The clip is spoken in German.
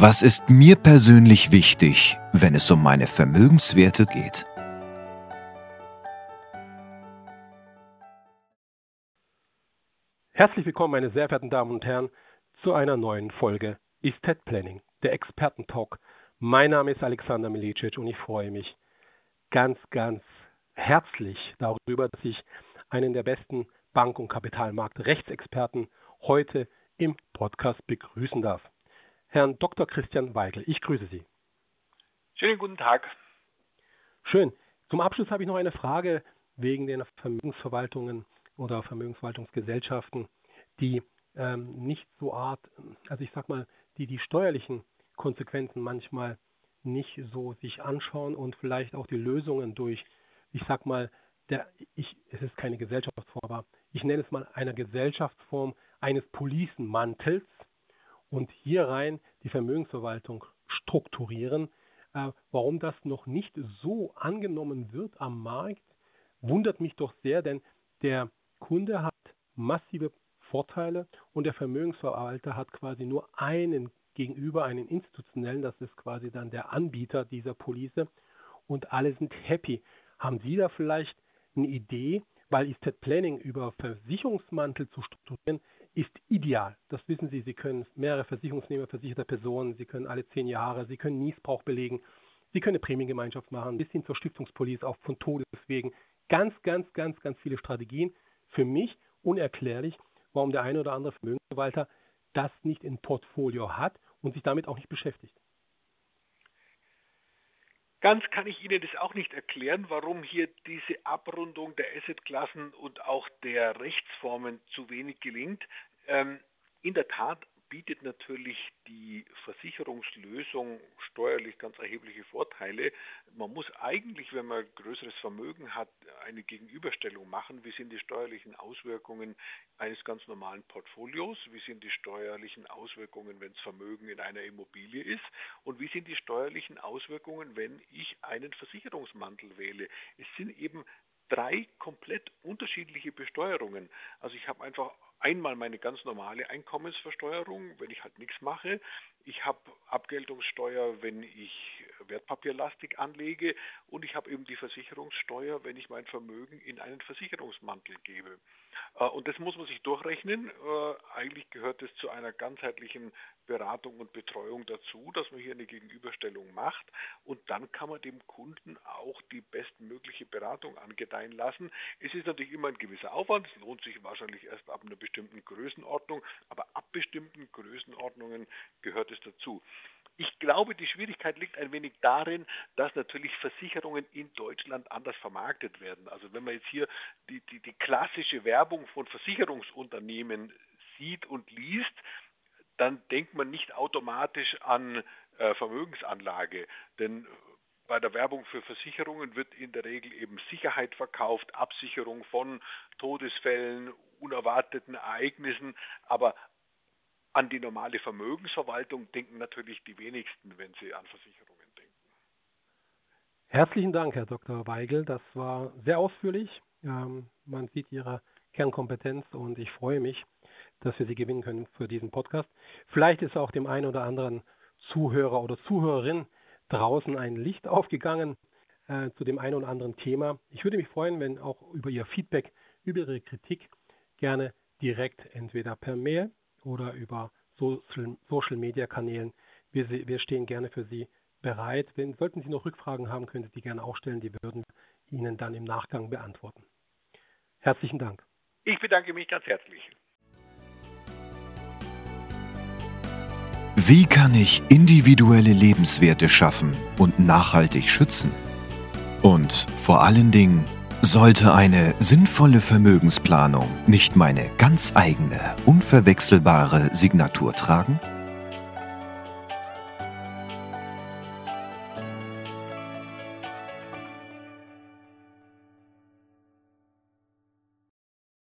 Was ist mir persönlich wichtig, wenn es um meine Vermögenswerte geht? Herzlich willkommen, meine sehr verehrten Damen und Herren, zu einer neuen Folge Estate Planning, der Expertentalk. Mein Name ist Alexander Milicic und ich freue mich ganz, ganz herzlich darüber, dass ich einen der besten Bank- und Kapitalmarkt-Rechtsexperten heute im Podcast begrüßen darf. Herrn Dr. Christian Weigel, ich grüße Sie. Schönen guten Tag. Schön. Zum Abschluss habe ich noch eine Frage wegen den Vermögensverwaltungen oder Vermögensverwaltungsgesellschaften, die ähm, nicht so art, also ich sag mal, die die steuerlichen Konsequenzen manchmal nicht so sich anschauen und vielleicht auch die Lösungen durch, ich sag mal, der, ich, es ist keine Gesellschaftsform, aber ich nenne es mal eine Gesellschaftsform eines Policenmantels und hier rein die Vermögensverwaltung strukturieren. Äh, warum das noch nicht so angenommen wird am Markt, wundert mich doch sehr, denn der Kunde hat massive Vorteile und der Vermögensverwalter hat quasi nur einen gegenüber, einen institutionellen, das ist quasi dann der Anbieter dieser Police und alle sind happy. Haben Sie da vielleicht eine Idee, weil Estate Planning über Versicherungsmantel zu strukturieren, ist ideal. Das wissen Sie. Sie können mehrere Versicherungsnehmer versicherter Personen, Sie können alle zehn Jahre, Sie können Niesbrauch belegen, Sie können eine Prämiengemeinschaft machen, bis hin zur Stiftungspolice, auch von Todeswegen. Ganz, ganz, ganz, ganz viele Strategien. Für mich unerklärlich, warum der eine oder andere Vermögensverwalter das nicht im Portfolio hat und sich damit auch nicht beschäftigt. Ganz kann ich Ihnen das auch nicht erklären, warum hier diese Abrundung der Assetklassen und auch der Rechtsformen zu wenig gelingt. Ähm, in der Tat bietet natürlich die Versicherungslösung steuerlich ganz erhebliche Vorteile. Man muss eigentlich, wenn man größeres Vermögen hat, eine Gegenüberstellung machen. Wie sind die steuerlichen Auswirkungen eines ganz normalen Portfolios? Wie sind die steuerlichen Auswirkungen, wenn das Vermögen in einer Immobilie ist? Und wie sind die steuerlichen Auswirkungen, wenn ich einen Versicherungsmantel wähle? Es sind eben drei komplett unterschiedliche Besteuerungen. Also ich habe einfach einmal meine ganz normale Einkommensversteuerung, wenn ich halt nichts mache. Ich habe Abgeltungssteuer, wenn ich wertpapierlastig anlege und ich habe eben die Versicherungssteuer, wenn ich mein Vermögen in einen Versicherungsmantel gebe. Äh, und das muss man sich durchrechnen. Äh, eigentlich gehört es zu einer ganzheitlichen Beratung und Betreuung dazu, dass man hier eine Gegenüberstellung macht und dann kann man dem Kunden auch die bestmögliche Beratung angedeihen lassen. Es ist natürlich immer ein gewisser Aufwand, es lohnt sich wahrscheinlich erst ab einer bestimmten Größenordnung, aber ab bestimmten Größenordnungen gehört es dazu. Ich glaube, die Schwierigkeit liegt ein wenig darin, dass natürlich Versicherungen in Deutschland anders vermarktet werden. Also wenn man jetzt hier die, die, die klassische Werbung von Versicherungsunternehmen sieht und liest, dann denkt man nicht automatisch an äh, Vermögensanlage. Denn bei der Werbung für Versicherungen wird in der Regel eben Sicherheit verkauft, Absicherung von Todesfällen, unerwarteten Ereignissen, aber an die normale Vermögensverwaltung denken natürlich die wenigsten, wenn sie an Versicherungen denken. Herzlichen Dank, Herr Dr. Weigel. Das war sehr ausführlich. Ähm, man sieht Ihre Kernkompetenz und ich freue mich, dass wir Sie gewinnen können für diesen Podcast. Vielleicht ist auch dem einen oder anderen Zuhörer oder Zuhörerin draußen ein Licht aufgegangen äh, zu dem einen oder anderen Thema. Ich würde mich freuen, wenn auch über Ihr Feedback, über Ihre Kritik gerne direkt entweder per Mail oder über Social, Social Media Kanälen. Wir, wir stehen gerne für Sie bereit. Wenn, sollten Sie noch Rückfragen haben, können Sie die gerne auch stellen. Die würden Ihnen dann im Nachgang beantworten. Herzlichen Dank. Ich bedanke mich ganz herzlich. Wie kann ich individuelle Lebenswerte schaffen und nachhaltig schützen? Und vor allen Dingen, sollte eine sinnvolle Vermögensplanung nicht meine ganz eigene, unverwechselbare Signatur tragen?